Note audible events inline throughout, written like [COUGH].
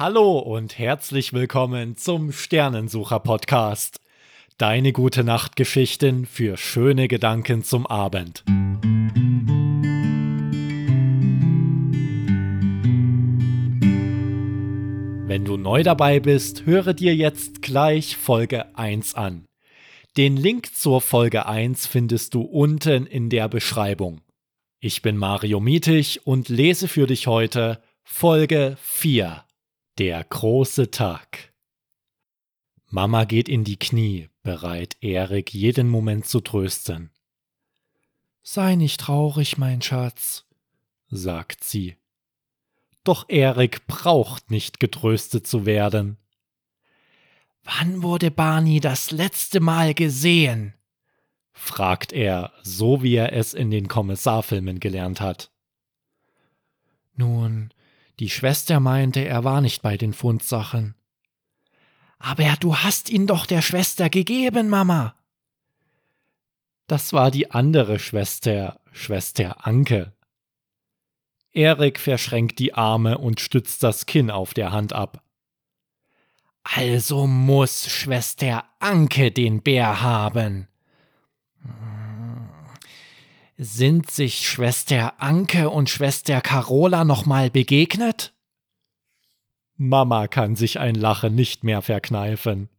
Hallo und herzlich willkommen zum Sternensucher Podcast. Deine gute Nachtgeschichten für schöne Gedanken zum Abend. Wenn du neu dabei bist, höre dir jetzt gleich Folge 1 an. Den Link zur Folge 1 findest du unten in der Beschreibung. Ich bin Mario Mietig und lese für dich heute Folge 4. Der große Tag. Mama geht in die Knie, bereit, Erik jeden Moment zu trösten. Sei nicht traurig, mein Schatz, sagt sie. Doch Erik braucht nicht getröstet zu werden. Wann wurde Barney das letzte Mal gesehen? fragt er, so wie er es in den Kommissarfilmen gelernt hat. Nun, die Schwester meinte, er war nicht bei den Fundsachen. Aber du hast ihn doch der Schwester gegeben, Mama. Das war die andere Schwester, Schwester Anke. Erik verschränkt die Arme und stützt das Kinn auf der Hand ab. Also muss Schwester Anke den Bär haben. Sind sich Schwester Anke und Schwester Carola noch mal begegnet? Mama kann sich ein Lachen nicht mehr verkneifen.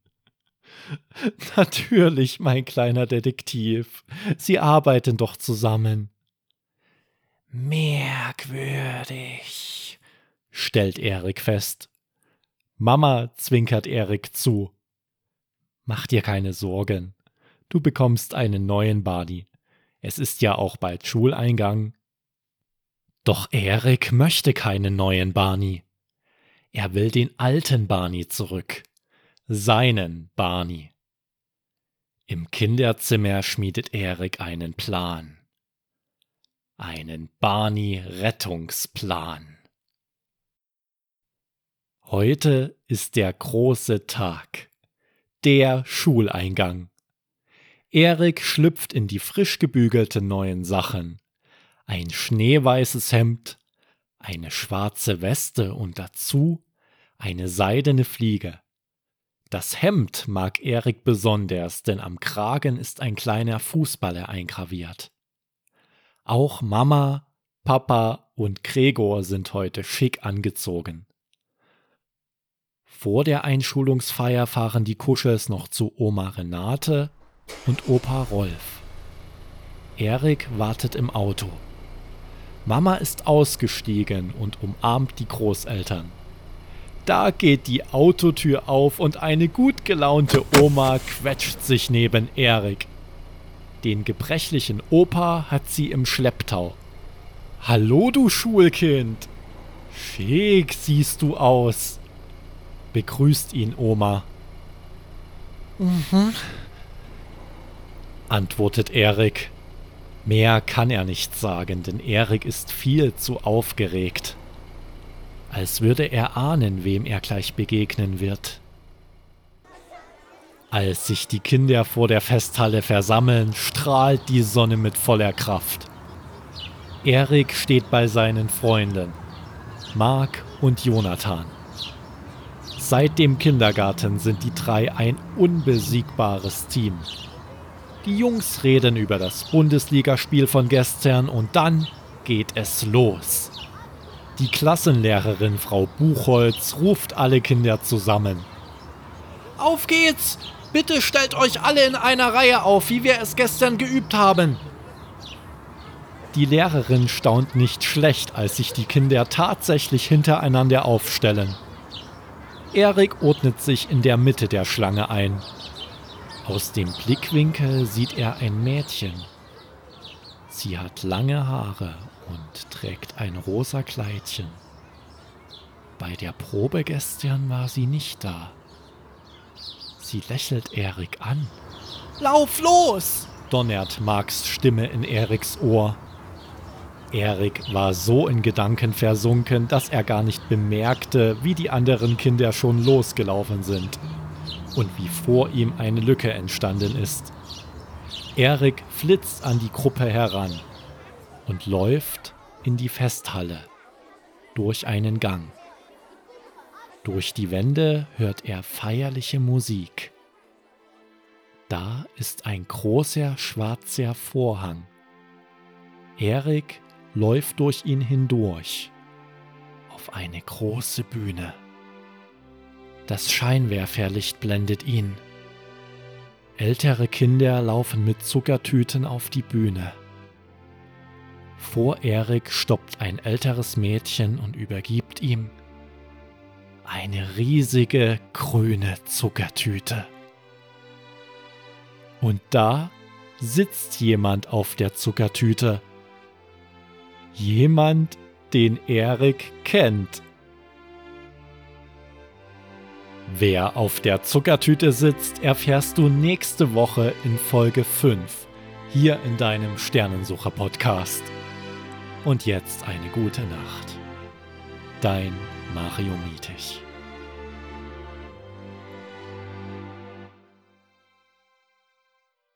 [LAUGHS] Natürlich, mein kleiner Detektiv. Sie arbeiten doch zusammen. Merkwürdig, stellt Erik fest. Mama zwinkert Erik zu. Mach dir keine Sorgen. Du bekommst einen neuen Barney. Es ist ja auch bald Schuleingang. Doch Erik möchte keinen neuen Barney. Er will den alten Barney zurück. Seinen Barney. Im Kinderzimmer schmiedet Erik einen Plan. Einen Barney-Rettungsplan. Heute ist der große Tag. Der Schuleingang. Erik schlüpft in die frisch gebügelte neuen Sachen. Ein schneeweißes Hemd, eine schwarze Weste und dazu eine seidene Fliege. Das Hemd mag Erik besonders, denn am Kragen ist ein kleiner Fußballer eingraviert. Auch Mama, Papa und Gregor sind heute schick angezogen. Vor der Einschulungsfeier fahren die Kuschels noch zu Oma Renate und Opa Rolf. Erik wartet im Auto. Mama ist ausgestiegen und umarmt die Großeltern. Da geht die Autotür auf und eine gut gelaunte Oma quetscht sich neben Erik. Den gebrechlichen Opa hat sie im Schlepptau. Hallo, du Schulkind! Schick siehst du aus, begrüßt ihn Oma. Mhm, antwortet Erik. Mehr kann er nicht sagen, denn Erik ist viel zu aufgeregt. Als würde er ahnen, wem er gleich begegnen wird. Als sich die Kinder vor der Festhalle versammeln, strahlt die Sonne mit voller Kraft. Erik steht bei seinen Freunden, Mark und Jonathan. Seit dem Kindergarten sind die drei ein unbesiegbares Team. Die Jungs reden über das Bundesligaspiel von gestern und dann geht es los. Die Klassenlehrerin Frau Buchholz ruft alle Kinder zusammen. Auf geht's! Bitte stellt euch alle in einer Reihe auf, wie wir es gestern geübt haben. Die Lehrerin staunt nicht schlecht, als sich die Kinder tatsächlich hintereinander aufstellen. Erik ordnet sich in der Mitte der Schlange ein. Aus dem Blickwinkel sieht er ein Mädchen. Sie hat lange Haare und trägt ein rosa Kleidchen. Bei der Probe gestern war sie nicht da. Sie lächelt Erik an. Lauf los! donnert Marks Stimme in Eriks Ohr. Erik war so in Gedanken versunken, dass er gar nicht bemerkte, wie die anderen Kinder schon losgelaufen sind und wie vor ihm eine Lücke entstanden ist. Erik flitzt an die Gruppe heran und läuft in die Festhalle durch einen Gang. Durch die Wände hört er feierliche Musik. Da ist ein großer schwarzer Vorhang. Erik läuft durch ihn hindurch auf eine große Bühne. Das Scheinwerferlicht blendet ihn. Ältere Kinder laufen mit Zuckertüten auf die Bühne. Vor Erik stoppt ein älteres Mädchen und übergibt ihm eine riesige grüne Zuckertüte. Und da sitzt jemand auf der Zuckertüte. Jemand, den Erik kennt. Wer auf der Zuckertüte sitzt, erfährst du nächste Woche in Folge 5 hier in deinem Sternensucher-Podcast. Und jetzt eine gute Nacht. Dein Mario Mietig.